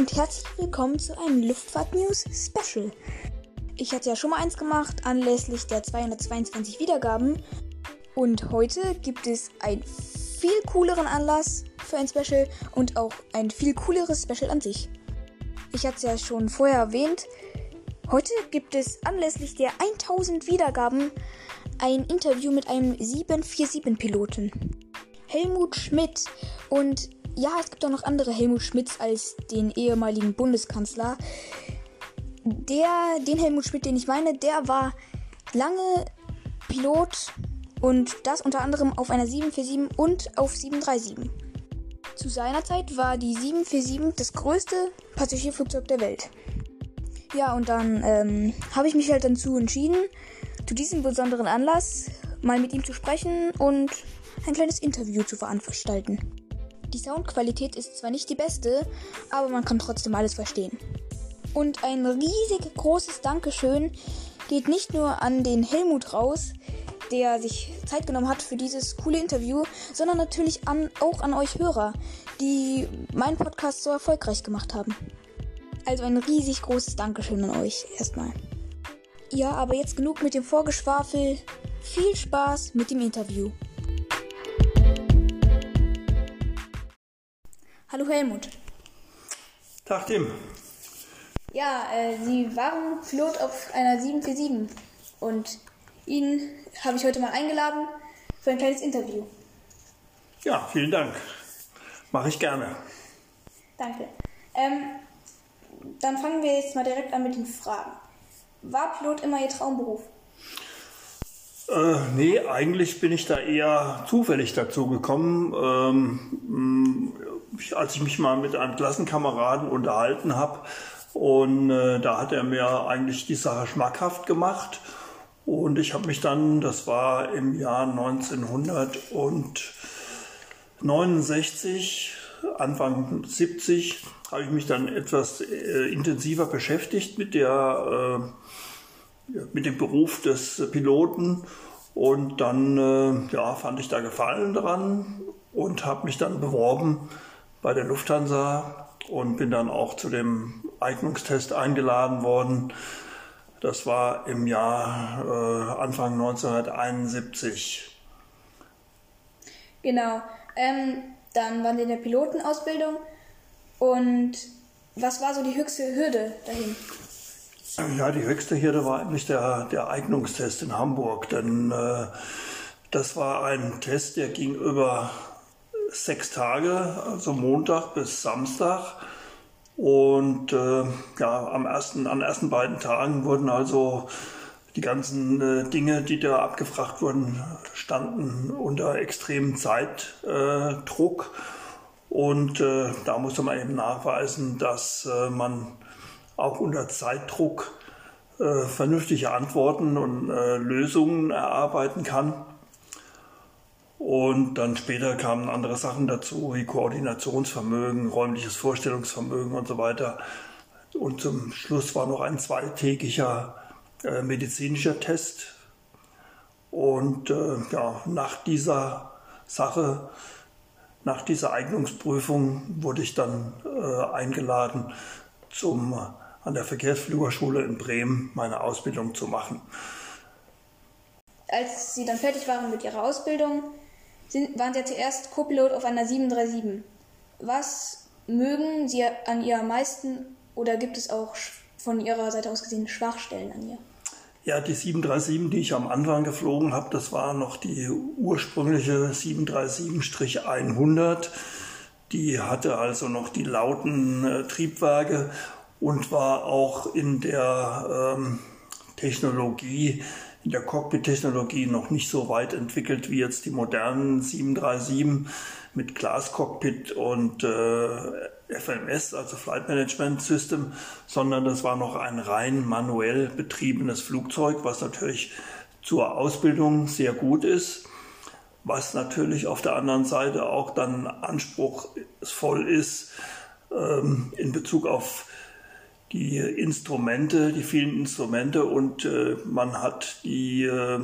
und herzlich willkommen zu einem Luftfahrt-News Special. Ich hatte ja schon mal eins gemacht anlässlich der 222 Wiedergaben und heute gibt es einen viel cooleren Anlass für ein Special und auch ein viel cooleres Special an sich. Ich hatte es ja schon vorher erwähnt, heute gibt es anlässlich der 1000 Wiedergaben ein Interview mit einem 747-Piloten. Helmut Schmidt und ja, es gibt auch noch andere Helmut Schmidts als den ehemaligen Bundeskanzler. Der, den Helmut Schmidt, den ich meine, der war lange Pilot und das unter anderem auf einer 747 und auf 737. Zu seiner Zeit war die 747 das größte Passagierflugzeug der Welt. Ja, und dann ähm, habe ich mich halt dazu entschieden, zu diesem besonderen Anlass mal mit ihm zu sprechen und ein kleines Interview zu veranstalten. Die Soundqualität ist zwar nicht die beste, aber man kann trotzdem alles verstehen. Und ein riesig großes Dankeschön geht nicht nur an den Helmut raus, der sich Zeit genommen hat für dieses coole Interview, sondern natürlich an, auch an euch Hörer, die meinen Podcast so erfolgreich gemacht haben. Also ein riesig großes Dankeschön an euch erstmal. Ja, aber jetzt genug mit dem Vorgeschwafel. Viel Spaß mit dem Interview. Hallo Helmut. Tag Tim. Ja, äh, Sie waren Pilot auf einer 747 und ihn habe ich heute mal eingeladen für ein kleines Interview. Ja, vielen Dank. Mache ich gerne. Danke. Ähm, dann fangen wir jetzt mal direkt an mit den Fragen. War Pilot immer Ihr Traumberuf? Äh, nee, eigentlich bin ich da eher zufällig dazu gekommen. Ähm, als ich mich mal mit einem Klassenkameraden unterhalten habe und äh, da hat er mir eigentlich die Sache schmackhaft gemacht und ich habe mich dann, das war im Jahr 1969, Anfang 70, habe ich mich dann etwas äh, intensiver beschäftigt mit der äh, mit dem Beruf des Piloten und dann äh, ja, fand ich da Gefallen dran und habe mich dann beworben bei der Lufthansa und bin dann auch zu dem Eignungstest eingeladen worden. Das war im Jahr äh, Anfang 1971. Genau. Ähm, dann waren Sie in der Pilotenausbildung. Und was war so die höchste Hürde dahin? Ja, die höchste Hürde war eigentlich der, der Eignungstest in Hamburg, denn äh, das war ein Test, der ging über sechs Tage, also Montag bis Samstag. Und äh, ja, am ersten, an den ersten beiden Tagen wurden also die ganzen äh, Dinge, die da abgefragt wurden, standen unter extremem Zeitdruck. Und äh, da musste man eben nachweisen, dass äh, man auch unter Zeitdruck äh, vernünftige Antworten und Lösungen erarbeiten kann. Und dann später kamen andere Sachen dazu, wie Koordinationsvermögen, räumliches Vorstellungsvermögen und so weiter. Und zum Schluss war noch ein zweitägiger äh, medizinischer Test. Und äh, ja, nach dieser Sache, nach dieser Eignungsprüfung wurde ich dann äh, eingeladen, zum, an der Verkehrsflügerschule in Bremen meine Ausbildung zu machen. Als Sie dann fertig waren mit Ihrer Ausbildung, sind, waren Sie ja zuerst Co-Pilot auf einer 737. Was mögen Sie an ihr am meisten oder gibt es auch von Ihrer Seite aus gesehen Schwachstellen an ihr? Ja, die 737, die ich am Anfang geflogen habe, das war noch die ursprüngliche 737-100. Die hatte also noch die lauten äh, Triebwerke und war auch in der ähm, Technologie in der Cockpit-Technologie noch nicht so weit entwickelt wie jetzt die modernen 737 mit Glascockpit und äh, FMS, also Flight Management System, sondern das war noch ein rein manuell betriebenes Flugzeug, was natürlich zur Ausbildung sehr gut ist, was natürlich auf der anderen Seite auch dann anspruchsvoll ist ähm, in Bezug auf die Instrumente, die vielen Instrumente und äh, man hat die äh,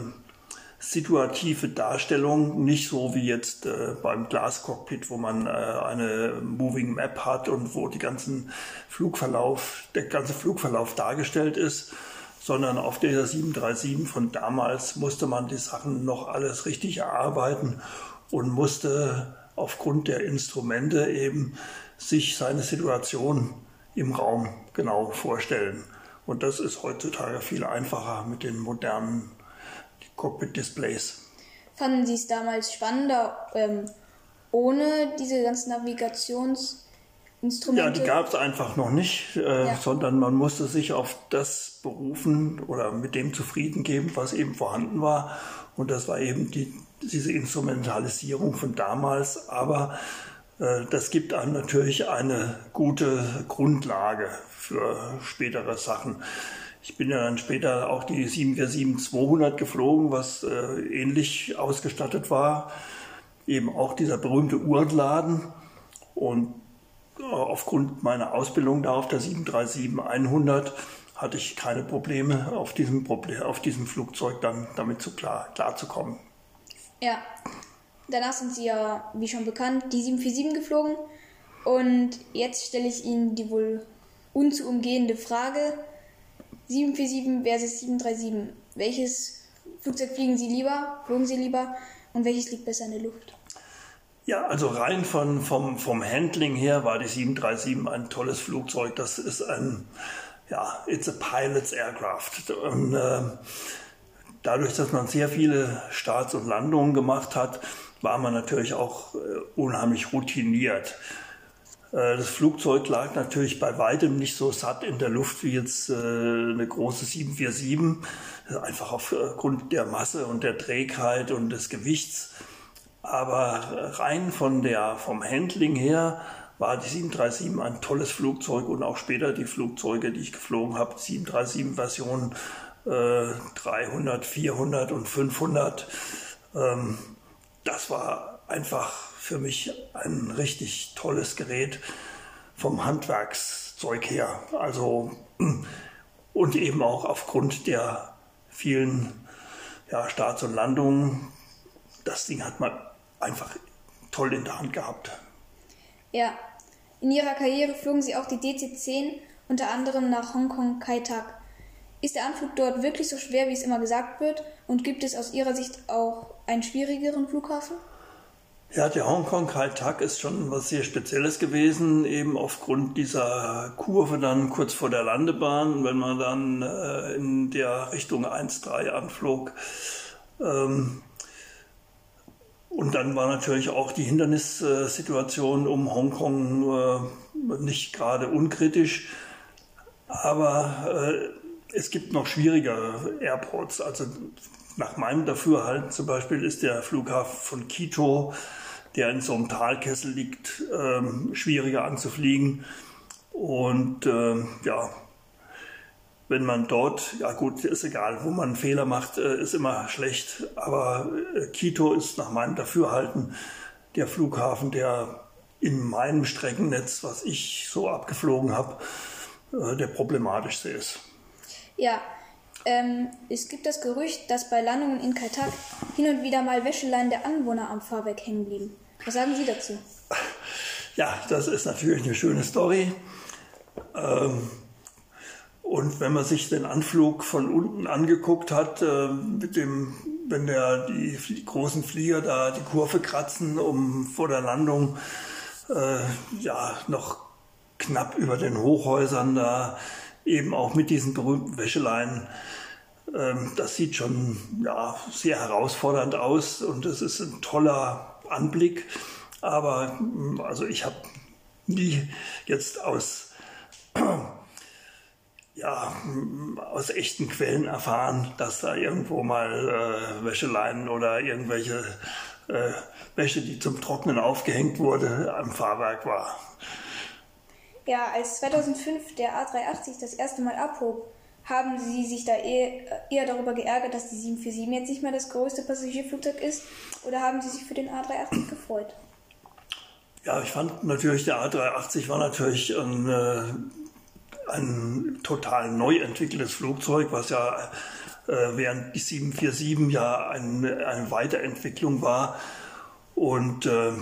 situative Darstellung, nicht so wie jetzt äh, beim Glascockpit, wo man äh, eine Moving Map hat und wo die ganzen Flugverlauf, der ganze Flugverlauf dargestellt ist, sondern auf der 737 von damals musste man die Sachen noch alles richtig erarbeiten und musste aufgrund der Instrumente eben sich seine Situation im Raum genau vorstellen. Und das ist heutzutage viel einfacher mit den modernen Cockpit-Displays. Fanden Sie es damals spannender ähm, ohne diese ganzen Navigationsinstrumente? Ja, die gab es einfach noch nicht, äh, ja. sondern man musste sich auf das berufen oder mit dem zufrieden geben, was eben vorhanden war. Und das war eben die, diese Instrumentalisierung von damals. Aber das gibt einem natürlich eine gute Grundlage für spätere Sachen. Ich bin ja dann später auch die 747-200 geflogen, was äh, ähnlich ausgestattet war. Eben auch dieser berühmte Uhrladen. Und äh, aufgrund meiner Ausbildung da auf der 737-100 hatte ich keine Probleme, auf diesem, Problem, auf diesem Flugzeug dann damit zu klar, klarzukommen. Ja, danach sind Sie ja, wie schon bekannt, die 747 geflogen. Und jetzt stelle ich Ihnen die wohl unzuumgehende Frage, 747 versus 737. Welches Flugzeug fliegen Sie lieber, flogen Sie lieber und welches liegt besser in der Luft? Ja, also rein von, vom, vom Handling her war die 737 ein tolles Flugzeug. Das ist ein, ja, it's a pilot's aircraft. Und äh, dadurch, dass man sehr viele Starts und Landungen gemacht hat, war man natürlich auch äh, unheimlich routiniert. Äh, das Flugzeug lag natürlich bei weitem nicht so satt in der Luft wie jetzt äh, eine große 747, einfach aufgrund der Masse und der Trägheit und des Gewichts. Aber rein von der, vom Handling her war die 737 ein tolles Flugzeug und auch später die Flugzeuge, die ich geflogen habe, 737 Version äh, 300, 400 und 500. Ähm, das war einfach für mich ein richtig tolles Gerät vom Handwerkszeug her. Also und eben auch aufgrund der vielen ja, Starts und Landungen. Das Ding hat man einfach toll in der Hand gehabt. Ja, in ihrer Karriere flogen sie auch die DC-10, unter anderem nach Hongkong Kai Tak. Ist der Anflug dort wirklich so schwer, wie es immer gesagt wird? Und gibt es aus Ihrer Sicht auch einen schwierigeren Flughafen? Ja, der Hongkong Kai Tak ist schon was sehr Spezielles gewesen, eben aufgrund dieser Kurve dann kurz vor der Landebahn, wenn man dann äh, in der Richtung 1-3 anflog. Ähm, und dann war natürlich auch die Hindernissituation um Hongkong äh, nicht gerade unkritisch. Aber äh, es gibt noch schwierigere Airports. Also nach meinem Dafürhalten zum Beispiel ist der Flughafen von Quito, der in so einem Talkessel liegt, ähm, schwieriger anzufliegen. Und ähm, ja, wenn man dort, ja gut, ist egal, wo man einen Fehler macht, äh, ist immer schlecht. Aber äh, Quito ist nach meinem Dafürhalten der Flughafen, der in meinem Streckennetz, was ich so abgeflogen habe, äh, der problematischste ist. Ja, ähm, es gibt das Gerücht, dass bei Landungen in Kaltak hin und wieder mal Wäscheleien der Anwohner am Fahrwerk hängen blieben. Was sagen Sie dazu? Ja, das ist natürlich eine schöne Story. Ähm, und wenn man sich den Anflug von unten angeguckt hat, äh, mit dem, wenn der, die, die, großen Flieger da die Kurve kratzen, um vor der Landung äh, ja noch knapp über den Hochhäusern da eben auch mit diesen berühmten Wäscheleien. Ähm, das sieht schon ja, sehr herausfordernd aus und es ist ein toller Anblick. Aber mm, also ich habe nie jetzt aus, ja, mm, aus echten Quellen erfahren, dass da irgendwo mal äh, Wäscheleien oder irgendwelche äh, Wäsche, die zum Trocknen aufgehängt wurde, am Fahrwerk war. Ja, als 2005 der A380 das erste Mal abhob, haben Sie sich da eher, eher darüber geärgert, dass die 747 jetzt nicht mehr das größte Passagierflugzeug ist? Oder haben Sie sich für den A380 gefreut? Ja, ich fand natürlich, der A380 war natürlich ein, äh, ein total neu entwickeltes Flugzeug, was ja äh, während die 747 ja eine, eine Weiterentwicklung war. Und äh,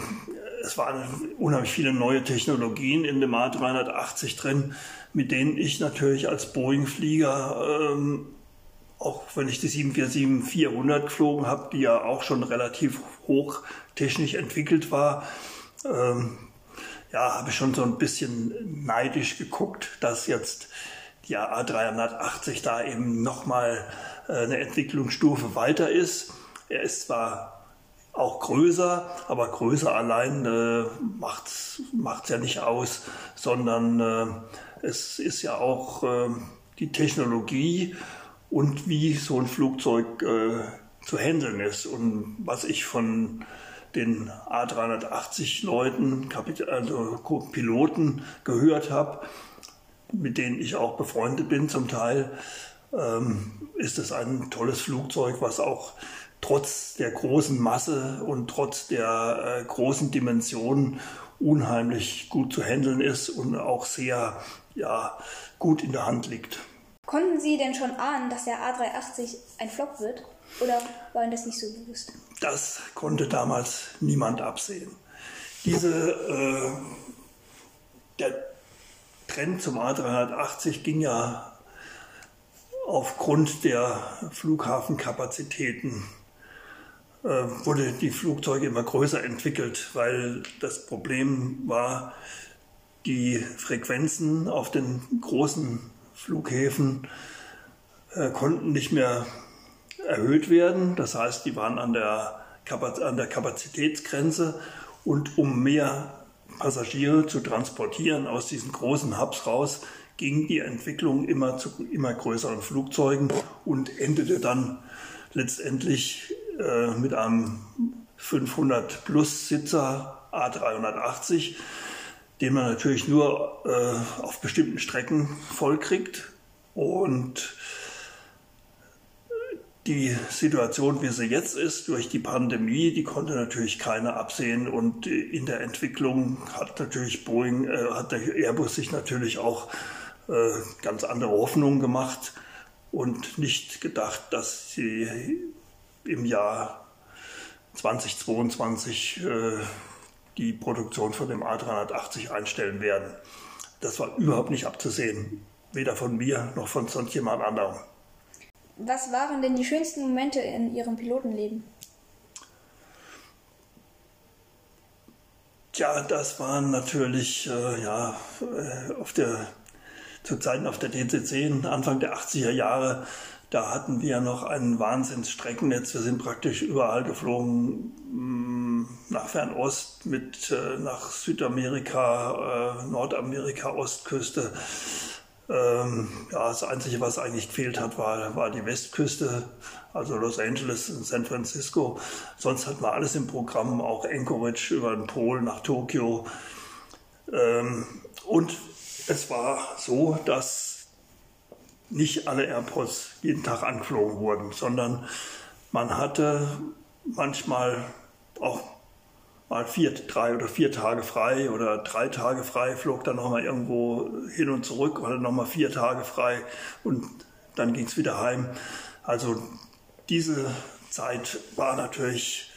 es waren unheimlich viele neue Technologien in dem A380 drin, mit denen ich natürlich als Boeing-Flieger, ähm, auch wenn ich die 747-400 geflogen habe, die ja auch schon relativ hoch technisch entwickelt war, ähm, ja, habe ich schon so ein bisschen neidisch geguckt, dass jetzt die A380 da eben nochmal äh, eine Entwicklungsstufe weiter ist. Er ist zwar auch größer, aber größer allein äh, macht es ja nicht aus, sondern äh, es ist ja auch äh, die Technologie und wie so ein Flugzeug äh, zu handeln ist. Und was ich von den A380 Leuten, also Piloten gehört habe, mit denen ich auch befreundet bin zum Teil, ähm, ist es ein tolles Flugzeug, was auch trotz der großen Masse und trotz der äh, großen Dimensionen unheimlich gut zu handeln ist und auch sehr ja, gut in der Hand liegt. Konnten Sie denn schon ahnen, dass der A380 ein Flop wird? Oder war Ihnen das nicht so bewusst? Das konnte damals niemand absehen. Diese, äh, der Trend zum A380 ging ja aufgrund der Flughafenkapazitäten wurde die Flugzeuge immer größer entwickelt, weil das Problem war, die Frequenzen auf den großen Flughäfen äh, konnten nicht mehr erhöht werden. Das heißt, die waren an der, an der Kapazitätsgrenze und um mehr Passagiere zu transportieren aus diesen großen Hubs raus, ging die Entwicklung immer zu immer größeren Flugzeugen und endete dann letztendlich äh, mit einem 500 Plus Sitzer A380, den man natürlich nur äh, auf bestimmten Strecken vollkriegt und die Situation, wie sie jetzt ist, durch die Pandemie, die konnte natürlich keiner absehen. Und in der Entwicklung hat natürlich Boeing, äh, hat der Airbus sich natürlich auch äh, ganz andere Hoffnungen gemacht und nicht gedacht, dass sie im Jahr 2022 äh, die Produktion von dem A380 einstellen werden. Das war überhaupt nicht abzusehen, weder von mir noch von sonst jemand anderem. Was waren denn die schönsten Momente in Ihrem Pilotenleben? Tja, das waren natürlich äh, ja, äh, auf der, zu Zeiten auf der DC-10, Anfang der 80er Jahre, da hatten wir noch ein Wahnsinnsstreckennetz. Wir sind praktisch überall geflogen, mm, nach Fernost, mit, äh, nach Südamerika, äh, Nordamerika, Ostküste. Ähm, ja, das Einzige, was eigentlich gefehlt hat, war, war die Westküste, also Los Angeles und San Francisco. Sonst hatten wir alles im Programm, auch Anchorage über den Pol nach Tokio. Ähm, und es war so, dass nicht alle Airports jeden Tag angeflogen wurden, sondern man hatte manchmal auch mal vier, drei oder vier Tage frei oder drei Tage frei, flog dann nochmal irgendwo hin und zurück oder nochmal vier Tage frei und dann ging es wieder heim. Also diese Zeit war natürlich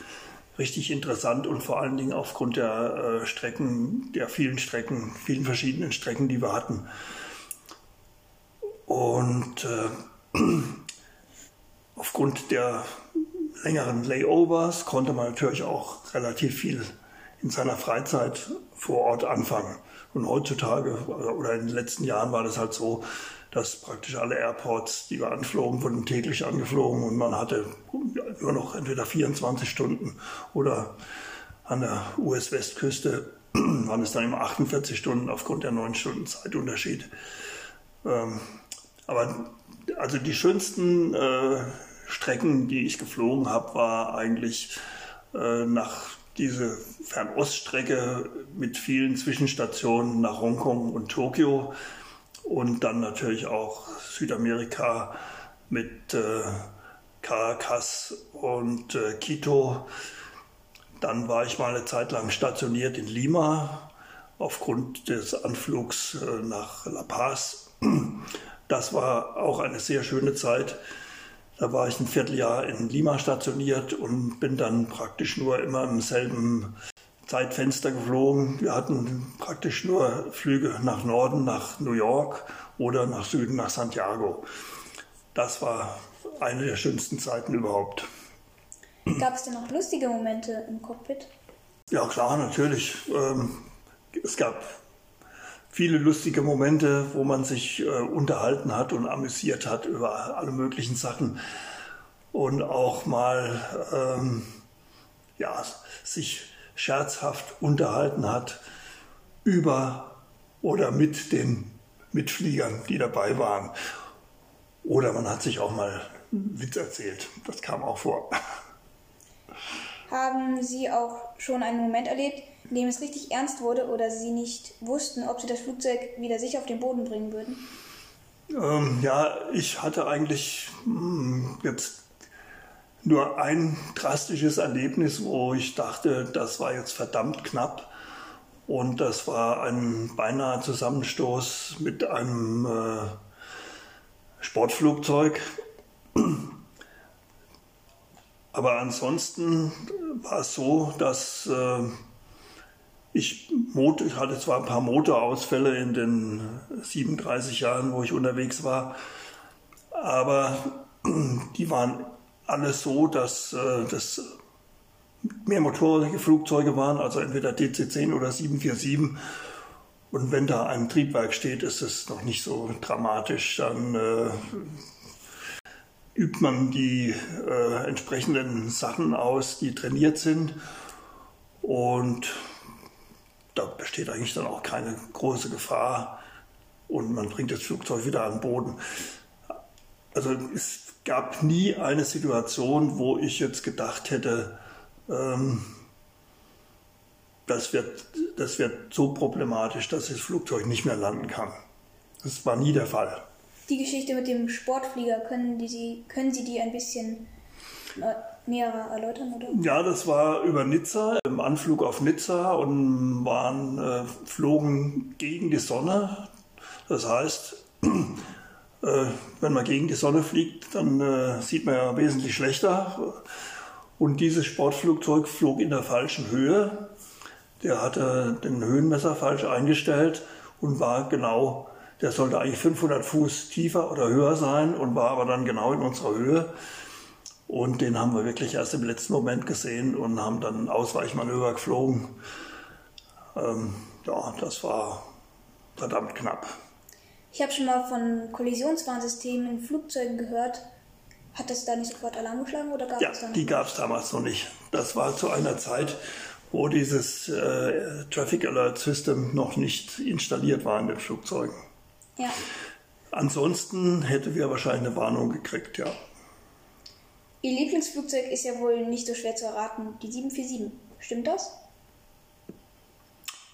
richtig interessant und vor allen Dingen aufgrund der äh, Strecken, der vielen Strecken, vielen verschiedenen Strecken, die wir hatten. Und äh, aufgrund der längeren Layovers konnte man natürlich auch relativ viel in seiner Freizeit vor Ort anfangen. Und heutzutage oder in den letzten Jahren war das halt so, dass praktisch alle Airports, die wir anflogen, wurden täglich angeflogen und man hatte nur noch entweder 24 Stunden oder an der US-Westküste waren es dann immer 48 Stunden aufgrund der 9 Stunden Zeitunterschied. Ähm, aber also die schönsten äh, Strecken, die ich geflogen habe, war eigentlich äh, nach diese Fernoststrecke mit vielen Zwischenstationen nach Hongkong und Tokio und dann natürlich auch Südamerika mit äh, Caracas und äh, Quito. Dann war ich mal eine Zeit lang stationiert in Lima aufgrund des Anflugs äh, nach La Paz. Das war auch eine sehr schöne Zeit Da war ich ein Vierteljahr in Lima stationiert und bin dann praktisch nur immer im selben Zeitfenster geflogen. Wir hatten praktisch nur Flüge nach Norden, nach New York oder nach Süden, nach Santiago. Das war eine der schönsten Zeiten überhaupt. Gab es denn noch lustige Momente im Cockpit? Ja, klar, natürlich. Ähm, es gab viele lustige Momente, wo man sich äh, unterhalten hat und amüsiert hat über alle möglichen Sachen und auch mal ähm, ja, sich scherzhaft unterhalten hat über oder mit den Mitfliegern, die dabei waren. Oder man hat sich auch mal einen Witz erzählt. Das kam auch vor. Haben Sie auch schon einen Moment erlebt, dem es richtig ernst wurde oder Sie nicht wussten, ob Sie das Flugzeug wieder sicher auf den Boden bringen würden? Ähm, ja, ich hatte eigentlich mh, hm, jetzt nur ein drastisches Erlebnis, wo ich dachte, das war jetzt verdammt knapp. Und das war ein beinahe Zusammenstoß mit einem äh, Sportflugzeug. Aber ansonsten war es so, dass äh, ich, hatte zwar ein paar Motorausfälle in den 37 Jahren, wo ich unterwegs war, aber die waren alles so, dass äh, das mehrmotorige Flugzeuge waren, also entweder DC-10 oder 747. Und wenn da ein Triebwerk steht, ist es noch nicht so dramatisch. Dann äh, übt man die äh, entsprechenden Sachen aus, die trainiert sind. Und da besteht eigentlich dann auch keine große Gefahr. Und man bringt das Flugzeug wieder an den Boden. Also es gab nie eine Situation, wo ich jetzt gedacht hätte, ähm, das, wird, das wird so problematisch, dass das Flugzeug nicht mehr landen kann. Das war nie der Fall. Die Geschichte mit dem Sportflieger, können, die Sie, können Sie die ein bisschen näher erläutern? Oder? Ja, das war über Nizza, im Anflug auf Nizza und waren, äh, flogen gegen die Sonne. Das heißt, äh, wenn man gegen die Sonne fliegt, dann äh, sieht man ja wesentlich schlechter. Und dieses Sportflugzeug flog in der falschen Höhe. Der hatte den Höhenmesser falsch eingestellt und war genau, der sollte eigentlich 500 Fuß tiefer oder höher sein und war aber dann genau in unserer Höhe. Und den haben wir wirklich erst im letzten Moment gesehen und haben dann ein Ausweichmanöver geflogen. Ähm, ja, das war verdammt knapp. Ich habe schon mal von Kollisionswarnsystemen in Flugzeugen gehört. Hat das da nicht sofort Alarm geschlagen oder gab ja, es dann? Die gab es damals noch nicht. Das war zu einer Zeit, wo dieses äh, Traffic Alert System noch nicht installiert war in den Flugzeugen. Ja. Ansonsten hätte wir wahrscheinlich eine Warnung gekriegt, ja. Ihr Lieblingsflugzeug ist ja wohl nicht so schwer zu erraten, die 747. Stimmt das?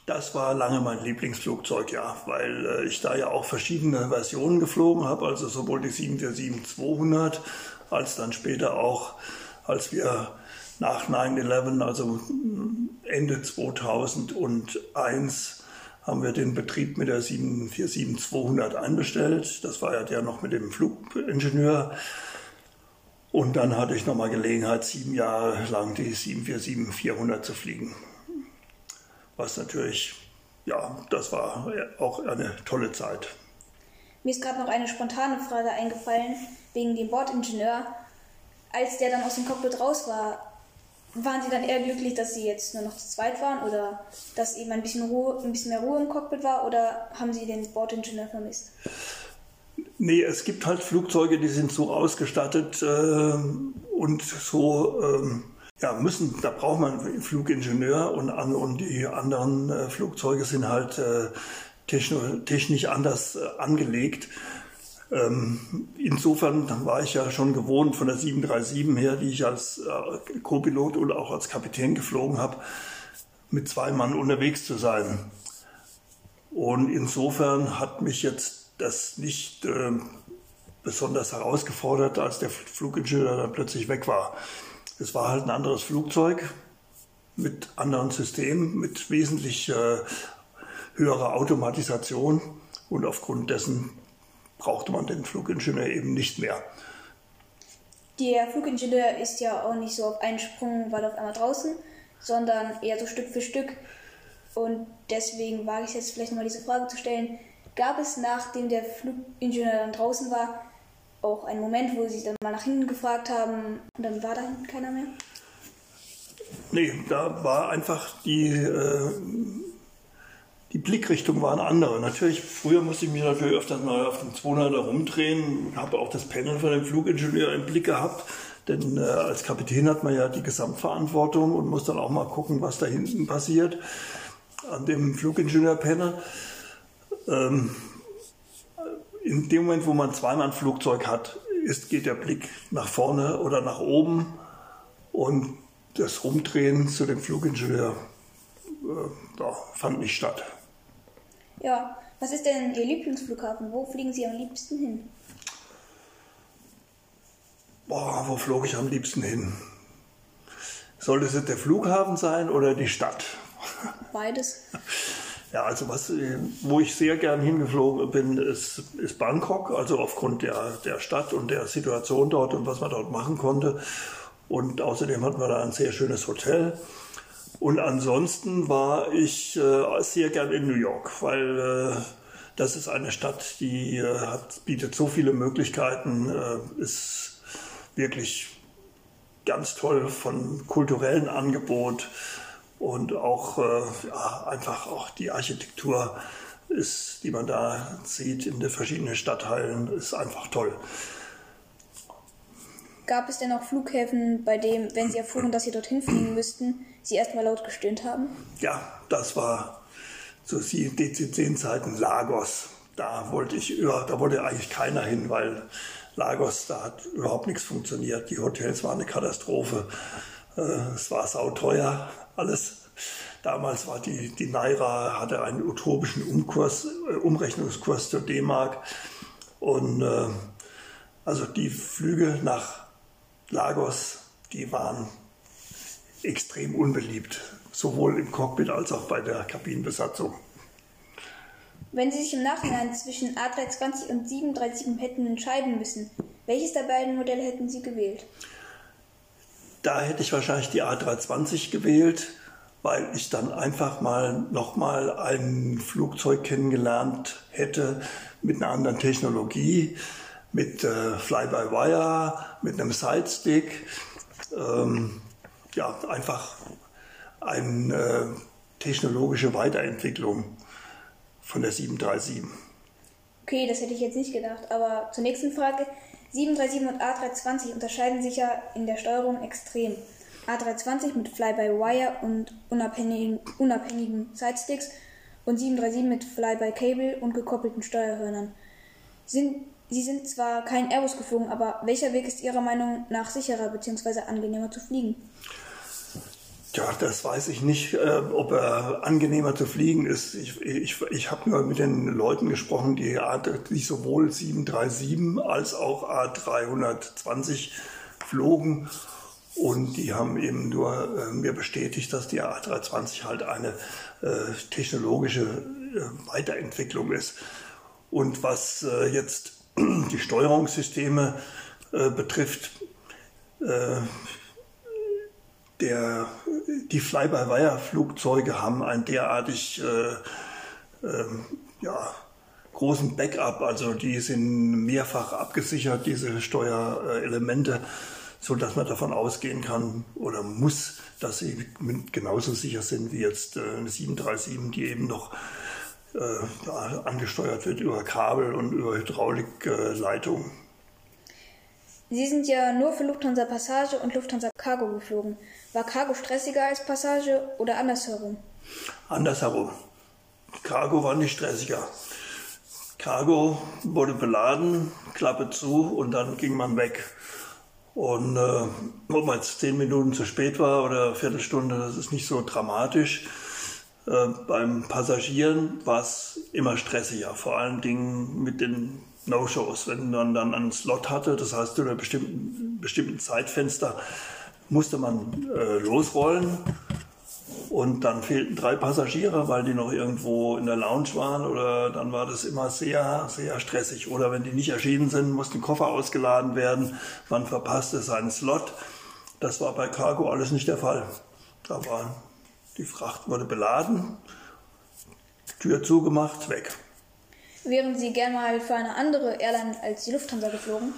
Das war lange mein Lieblingsflugzeug, ja, weil äh, ich da ja auch verschiedene Versionen geflogen habe, also sowohl die 747-200 als dann später auch, als wir nach 9-11, also Ende 2001, haben wir den Betrieb mit der 747-200 einbestellt. Das war ja der noch mit dem Flugingenieur. Und dann hatte ich nochmal Gelegenheit, sieben Jahre lang die 747-400 zu fliegen was natürlich, ja, das war auch eine tolle Zeit. Mir ist gerade noch eine spontane Frage eingefallen wegen dem Bordingenieur. Als der dann aus dem Cockpit raus war, waren Sie dann eher glücklich, dass Sie jetzt nur noch zu zweit waren oder dass eben ein bisschen, Ruhe, ein bisschen mehr Ruhe im Cockpit war oder haben Sie den Bordingenieur vermisst? Nee, es gibt halt Flugzeuge, die sind so ausgestattet äh, und so ähm, ja, müssen, da braucht man einen Flugingenieur und, und die anderen äh, Flugzeuge sind halt äh, technisch anders äh, angelegt. Ähm, insofern war ich ja schon gewohnt von der 737 her, die ich als äh, Co-Pilot oder auch als Kapitän geflogen habe, mit zwei Mann unterwegs zu sein. Und insofern hat mich jetzt das nicht äh, besonders herausgefordert, als der Flugingenieur dann plötzlich weg war. Es war halt ein anderes Flugzeug mit anderen Systemen, mit wesentlich äh, höherer Automatisation und aufgrund dessen brauchte man den Flugingenieur eben nicht mehr. Der Flugingenieur ist ja auch nicht so auf einen Sprung, weil auf einmal draußen, sondern eher so Stück für Stück. Und deswegen wage ich jetzt vielleicht nochmal diese Frage zu stellen. Gab es, nachdem der Flugingenieur dann draußen war, auch einen Moment, wo Sie dann mal nach hinten gefragt haben und dann war da hinten keiner mehr? Nee, da war einfach die, äh, die Blickrichtung war eine andere. Natürlich, früher musste ich mich natürlich öfters mal auf den 200er rumdrehen, habe auch das Panel von dem Flugingenieur im Blick gehabt. Denn äh, als Kapitän hat man ja die Gesamtverantwortung und muss dann auch mal gucken, was da hinten passiert an dem Flugingenieur-Panel. Ähm, in dem Moment, wo man zweimal ein Flugzeug hat, ist, geht der Blick nach vorne oder nach oben und das Rumdrehen zu dem Flugingenieur äh, fand nicht statt. Ja, was ist denn Ihr Lieblingsflughafen? Wo fliegen Sie am liebsten hin? Boah, wo flog ich am liebsten hin? Sollte es der Flughafen sein oder die Stadt? Beides. Ja, also was, wo ich sehr gern hingeflogen bin, ist, ist Bangkok, also aufgrund der, der Stadt und der Situation dort und was man dort machen konnte. Und außerdem hatten wir da ein sehr schönes Hotel. Und ansonsten war ich äh, sehr gern in New York, weil äh, das ist eine Stadt, die äh, hat, bietet so viele Möglichkeiten, äh, ist wirklich ganz toll von kulturellen Angebot und auch äh, ja, einfach auch die Architektur ist, die man da sieht in den verschiedenen Stadtteilen, ist einfach toll. Gab es denn auch Flughäfen, bei dem, wenn Sie erfuhren, dass Sie dorthin fliegen müssten, Sie erstmal laut gestöhnt haben? Ja, das war zu DC-10-Zeiten Lagos. Da wollte ich über, da wollte eigentlich keiner hin, weil Lagos, da hat überhaupt nichts funktioniert. Die Hotels waren eine Katastrophe. Äh, es war sauteuer, alles. Damals war die, die Naira, hatte einen utopischen Umkurs, äh, Umrechnungskurs zur D-Mark. Und äh, also die Flüge nach Lagos, die waren extrem unbeliebt, sowohl im Cockpit als auch bei der Kabinenbesatzung. Wenn Sie sich im Nachhinein zwischen A320 und 737 hätten entscheiden müssen, welches der beiden Modelle hätten Sie gewählt? Da hätte ich wahrscheinlich die A320 gewählt, weil ich dann einfach mal nochmal ein Flugzeug kennengelernt hätte mit einer anderen Technologie mit äh, Fly-by-Wire, mit einem Sidestick. Ähm, ja, einfach eine äh, technologische Weiterentwicklung von der 737. Okay, das hätte ich jetzt nicht gedacht. Aber zur nächsten Frage. 737 und A320 unterscheiden sich ja in der Steuerung extrem. A320 mit Fly-by-Wire und unabhängigen, unabhängigen Sidesticks und 737 mit Fly-by-Cable und gekoppelten Steuerhörnern. Sind Sie sind zwar kein Airbus geflogen, aber welcher Weg ist Ihrer Meinung nach sicherer bzw. angenehmer zu fliegen? Ja, das weiß ich nicht, äh, ob er angenehmer zu fliegen ist. Ich, ich, ich habe nur mit den Leuten gesprochen, die, die sowohl 737 als auch A320 flogen. Und die haben eben nur äh, mir bestätigt, dass die A320 halt eine äh, technologische äh, Weiterentwicklung ist. Und was äh, jetzt die Steuerungssysteme äh, betrifft, äh, der, die Fly-by-Wire-Flugzeuge haben einen derartig äh, ähm, ja, großen Backup, also die sind mehrfach abgesichert, diese Steuerelemente, so dass man davon ausgehen kann oder muss, dass sie genauso sicher sind wie jetzt äh, eine 737, die eben noch äh, angesteuert wird über Kabel und über Hydraulikleitungen. Sie sind ja nur für Lufthansa Passage und Lufthansa Cargo geflogen. War Cargo stressiger als Passage oder andersherum? Andersherum. Cargo war nicht stressiger. Cargo wurde beladen, Klappe zu und dann ging man weg. Und äh, ob man jetzt zehn Minuten zu spät war oder eine Viertelstunde, das ist nicht so dramatisch. Äh, beim Passagieren war es immer stressiger, vor allen Dingen mit den No-Shows. Wenn man dann einen Slot hatte, das heißt in einem bestimmten, bestimmten Zeitfenster, musste man äh, losrollen und dann fehlten drei Passagiere, weil die noch irgendwo in der Lounge waren oder dann war das immer sehr, sehr stressig. Oder wenn die nicht erschienen sind, mussten Koffer ausgeladen werden, man verpasste seinen Slot. Das war bei Cargo alles nicht der Fall. Da war, die Fracht wurde beladen, Tür zugemacht, weg. Wären Sie gern mal für eine andere Airline als die Lufthansa geflogen?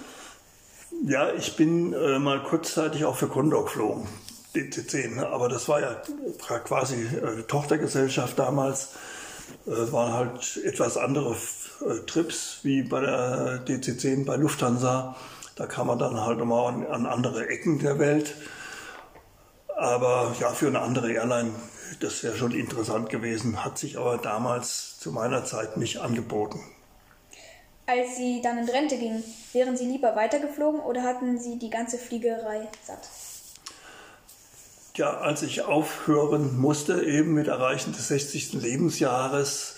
Ja, ich bin äh, mal kurzzeitig auch für Condor geflogen. DC10. Ne? Aber das war ja quasi äh, Tochtergesellschaft damals. Äh, waren halt etwas andere äh, Trips wie bei der DC10 bei Lufthansa. Da kam man dann halt nochmal an, an andere Ecken der Welt. Aber ja, für eine andere Airline, das wäre schon interessant gewesen, hat sich aber damals zu meiner Zeit nicht angeboten. Als Sie dann in Rente gingen, wären Sie lieber weitergeflogen oder hatten Sie die ganze Fliegerei satt? ja, als ich aufhören musste, eben mit Erreichen des 60. Lebensjahres,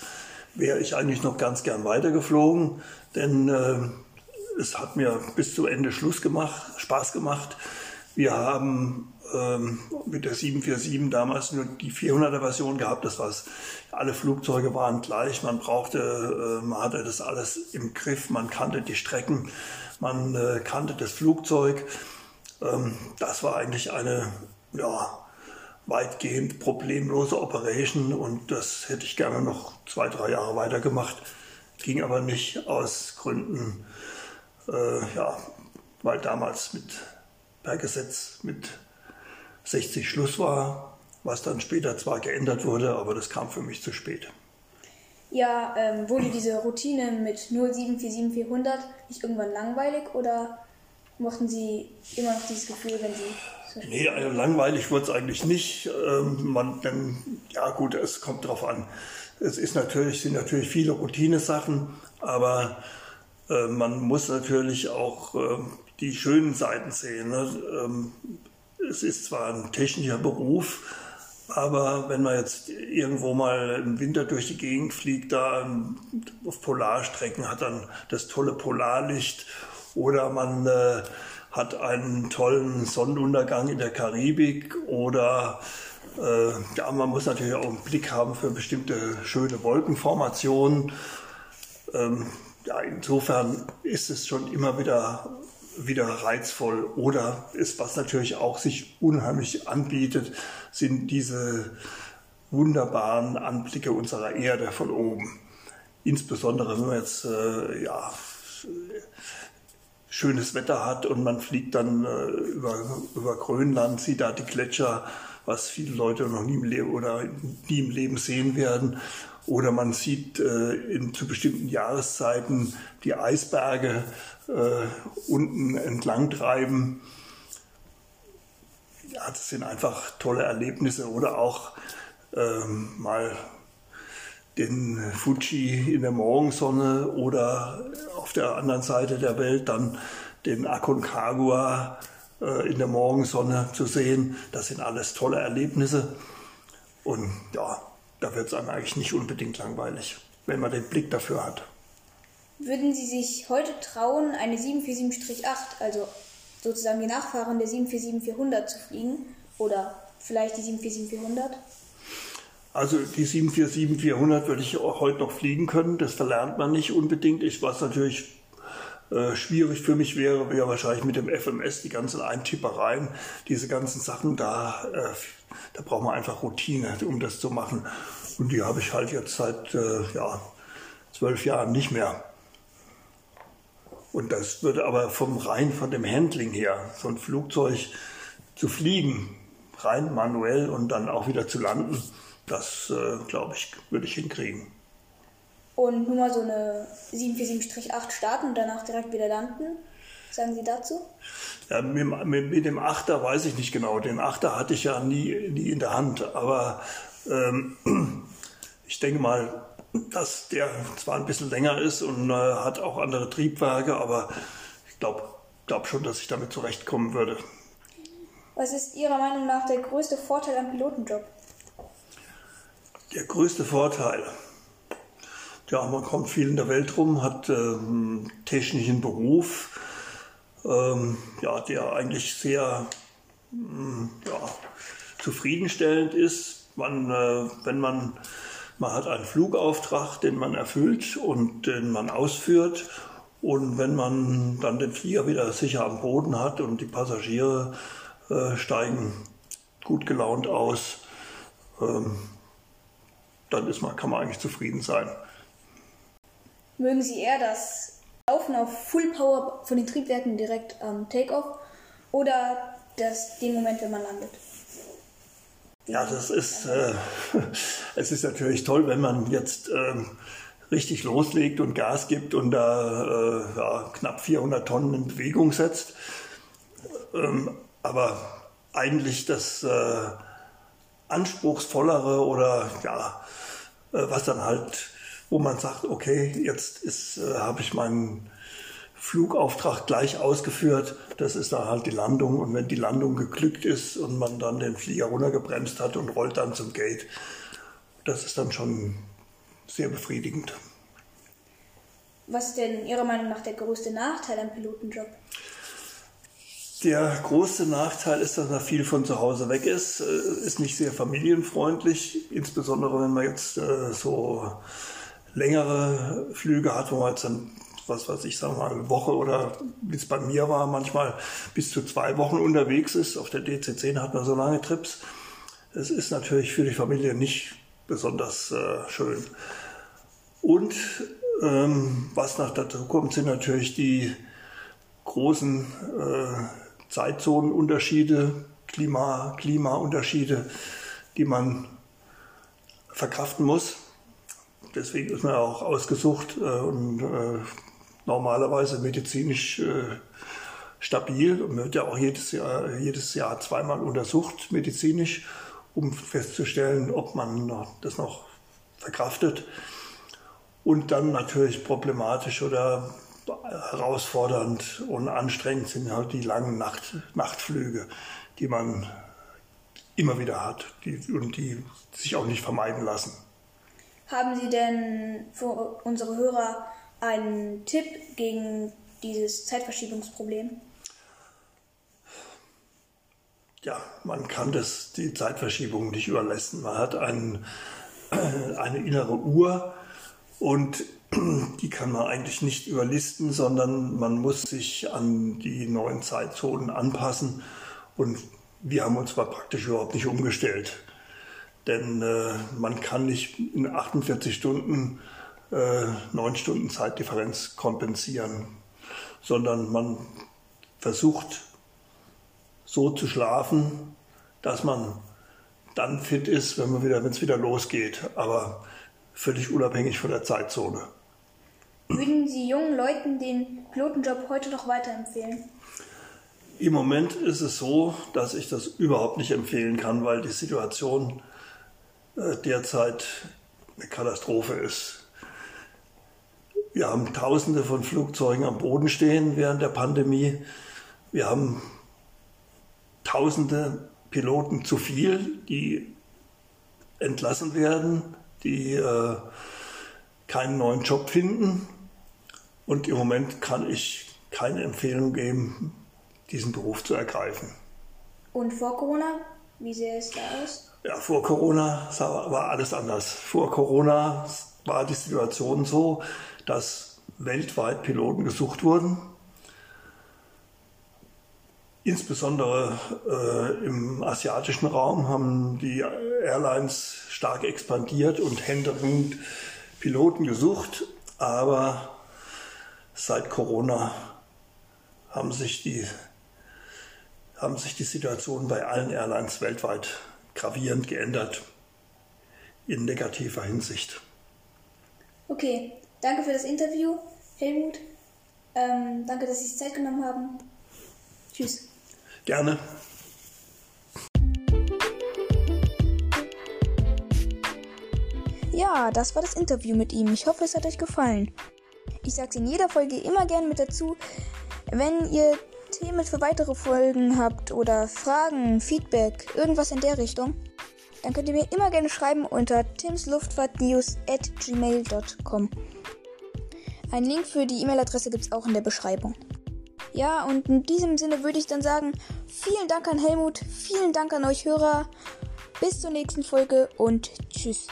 wäre ich eigentlich noch ganz gern weitergeflogen, denn äh, es hat mir bis zum Ende Schluss gemacht, Spaß gemacht. Wir haben ähm, mit der 747 damals nur die 400er Version gehabt. Das war's. Alle Flugzeuge waren gleich. Man brauchte, äh, man hatte das alles im Griff. Man kannte die Strecken. Man äh, kannte das Flugzeug. Ähm, das war eigentlich eine ja, weitgehend problemlose Operation und das hätte ich gerne noch zwei, drei Jahre weitergemacht. Ging aber nicht aus Gründen, äh, ja, weil damals mit per Gesetz mit 60 Schluss war, was dann später zwar geändert wurde, aber das kam für mich zu spät. Ja, ähm, wurde diese Routine mit 0747400 nicht irgendwann langweilig oder mochten Sie immer noch dieses Gefühl, wenn Sie Nee, also langweilig wird es eigentlich nicht. Ähm, man, denn, ja gut, es kommt drauf an. Es ist natürlich, sind natürlich viele Routinesachen, aber äh, man muss natürlich auch äh, die schönen Seiten sehen. Ne? Ähm, es ist zwar ein technischer Beruf, aber wenn man jetzt irgendwo mal im Winter durch die Gegend fliegt, da auf Polarstrecken hat dann das tolle Polarlicht oder man äh, hat einen tollen Sonnenuntergang in der Karibik oder äh, ja, man muss natürlich auch einen Blick haben für bestimmte schöne Wolkenformationen. Ähm, ja, insofern ist es schon immer wieder, wieder reizvoll. Oder ist, was natürlich auch sich unheimlich anbietet, sind diese wunderbaren Anblicke unserer Erde von oben. Insbesondere wenn man jetzt äh, ja, schönes Wetter hat und man fliegt dann äh, über, über Grönland, sieht da die Gletscher, was viele Leute noch nie im Leben oder nie im Leben sehen werden. Oder man sieht äh, in, zu bestimmten Jahreszeiten die Eisberge äh, unten entlang treiben. Ja, das sind einfach tolle Erlebnisse. Oder auch ähm, mal den Fuji in der Morgensonne oder auf der anderen Seite der Welt dann den Aconcagua äh, in der Morgensonne zu sehen. Das sind alles tolle Erlebnisse. Und ja, da wird es einem eigentlich nicht unbedingt langweilig, wenn man den Blick dafür hat. Würden Sie sich heute trauen, eine 747-8, also sozusagen die Nachfahren der 747-400 zu fliegen? Oder vielleicht die 747-400? Also die 747-400 würde ich auch heute noch fliegen können. Das verlernt man nicht unbedingt. Ich, was natürlich äh, schwierig für mich wäre, wäre wahrscheinlich mit dem FMS die ganzen Eintippereien, diese ganzen Sachen, da, äh, da braucht man einfach Routine, um das zu machen. Und die habe ich halt jetzt seit äh, ja, zwölf Jahren nicht mehr. Und das würde aber vom rein von dem Handling her, so ein Flugzeug zu fliegen, rein manuell und dann auch wieder zu landen, das, äh, glaube ich, würde ich hinkriegen. Und nur mal so eine 747-8 starten und danach direkt wieder landen? Sagen Sie dazu? Ja, mit, mit, mit, dem Achter weiß ich nicht genau. Den Achter hatte ich ja nie, nie in der Hand. Aber ähm, ich denke mal, dass der zwar ein bisschen länger ist und äh, hat auch andere Triebwerke, aber ich glaube glaub schon, dass ich damit zurechtkommen würde. Was ist Ihrer Meinung nach der größte Vorteil am Pilotenjob? Der größte Vorteil. Ja, man kommt viel in der Welt rum, hat ähm, technischen Beruf, ähm, ja, der eigentlich sehr ähm, ja, zufriedenstellend ist. Man, äh, wenn man, man hat einen Flugauftrag, den man erfüllt und den man ausführt. Und wenn man dann den Flieger wieder sicher am Boden hat und die Passagiere äh, steigen gut gelaunt aus, ähm, dann ist man, kann man eigentlich zufrieden sein. Mögen Sie eher das Laufen auf Full Power von den Triebwerken direkt am Takeoff oder das, den Moment, wenn man landet? Ja, das ist, äh, es ist natürlich toll, wenn man jetzt ähm, richtig loslegt und Gas gibt und da äh, ja, knapp 400 Tonnen in Bewegung setzt. Ähm, aber eigentlich das äh, anspruchsvollere oder ja, äh, was dann halt, wo man sagt, okay, jetzt äh, habe ich meinen Flugauftrag gleich ausgeführt. Das ist dann halt die Landung. Und wenn die Landung geglückt ist und man dann den Flieger runtergebremst hat und rollt dann zum Gate, das ist dann schon sehr befriedigend. Was ist denn Ihrer Meinung nach der größte Nachteil am Pilotenjob? Der große Nachteil ist, dass man viel von zu Hause weg ist, äh, ist nicht sehr familienfreundlich, insbesondere wenn man jetzt äh, so längere Flüge hat, wo man jetzt dann was weiß ich, sagen wir mal, eine Woche oder wie es bei mir war, manchmal bis zu zwei Wochen unterwegs ist. Auf der DC10 hat man so lange Trips. Es ist natürlich für die Familie nicht besonders äh, schön. Und ähm, was noch dazu kommt, sind natürlich die großen äh, Zeitzonenunterschiede, Klima, Klimaunterschiede, die man verkraften muss. Deswegen ist man auch ausgesucht äh, und äh, normalerweise medizinisch äh, stabil und wird ja auch jedes Jahr, jedes Jahr zweimal untersucht medizinisch, um festzustellen, ob man das noch verkraftet. Und dann natürlich problematisch oder herausfordernd und anstrengend sind halt die langen Nacht, Nachtflüge, die man immer wieder hat die, und die sich auch nicht vermeiden lassen. Haben Sie denn für unsere Hörer einen Tipp gegen dieses Zeitverschiebungsproblem? Ja, man kann das, die Zeitverschiebung nicht überlassen. Man hat ein, eine innere Uhr und die kann man eigentlich nicht überlisten, sondern man muss sich an die neuen Zeitzonen anpassen. Und wir haben uns zwar praktisch überhaupt nicht umgestellt. Denn äh, man kann nicht in 48 Stunden äh, neun Stunden Zeitdifferenz kompensieren, sondern man versucht so zu schlafen, dass man dann fit ist, wenn wieder, es wieder losgeht, aber völlig unabhängig von der Zeitzone. Würden Sie jungen Leuten den Pilotenjob heute noch weiterempfehlen? Im Moment ist es so, dass ich das überhaupt nicht empfehlen kann, weil die Situation äh, derzeit eine Katastrophe ist. Wir haben Tausende von Flugzeugen am Boden stehen während der Pandemie. Wir haben Tausende Piloten zu viel, die entlassen werden, die äh, keinen neuen Job finden. Und im Moment kann ich keine Empfehlung geben, diesen Beruf zu ergreifen. Und vor Corona, wie sähe es da aus? Ja, vor Corona war alles anders. Vor Corona war die Situation so, dass weltweit Piloten gesucht wurden. Insbesondere äh, im asiatischen Raum haben die Airlines stark expandiert und händeringend Piloten gesucht. Aber seit Corona haben sich die, haben sich die Situation bei allen Airlines weltweit gravierend geändert in negativer Hinsicht. Okay, Danke für das Interview, Helmut. Ähm, danke, dass Sie sich Zeit genommen haben. Tschüss. Gerne. Ja, das war das Interview mit ihm. Ich hoffe, es hat euch gefallen. Ich sage es in jeder Folge immer gern mit dazu. Wenn ihr Themen für weitere Folgen habt oder Fragen, Feedback, irgendwas in der Richtung, dann könnt ihr mir immer gerne schreiben unter timsluftfahrtnews at gmail.com. Ein Link für die E-Mail-Adresse gibt es auch in der Beschreibung. Ja, und in diesem Sinne würde ich dann sagen, vielen Dank an Helmut, vielen Dank an euch Hörer Bis zur nächsten Folge und tschüss.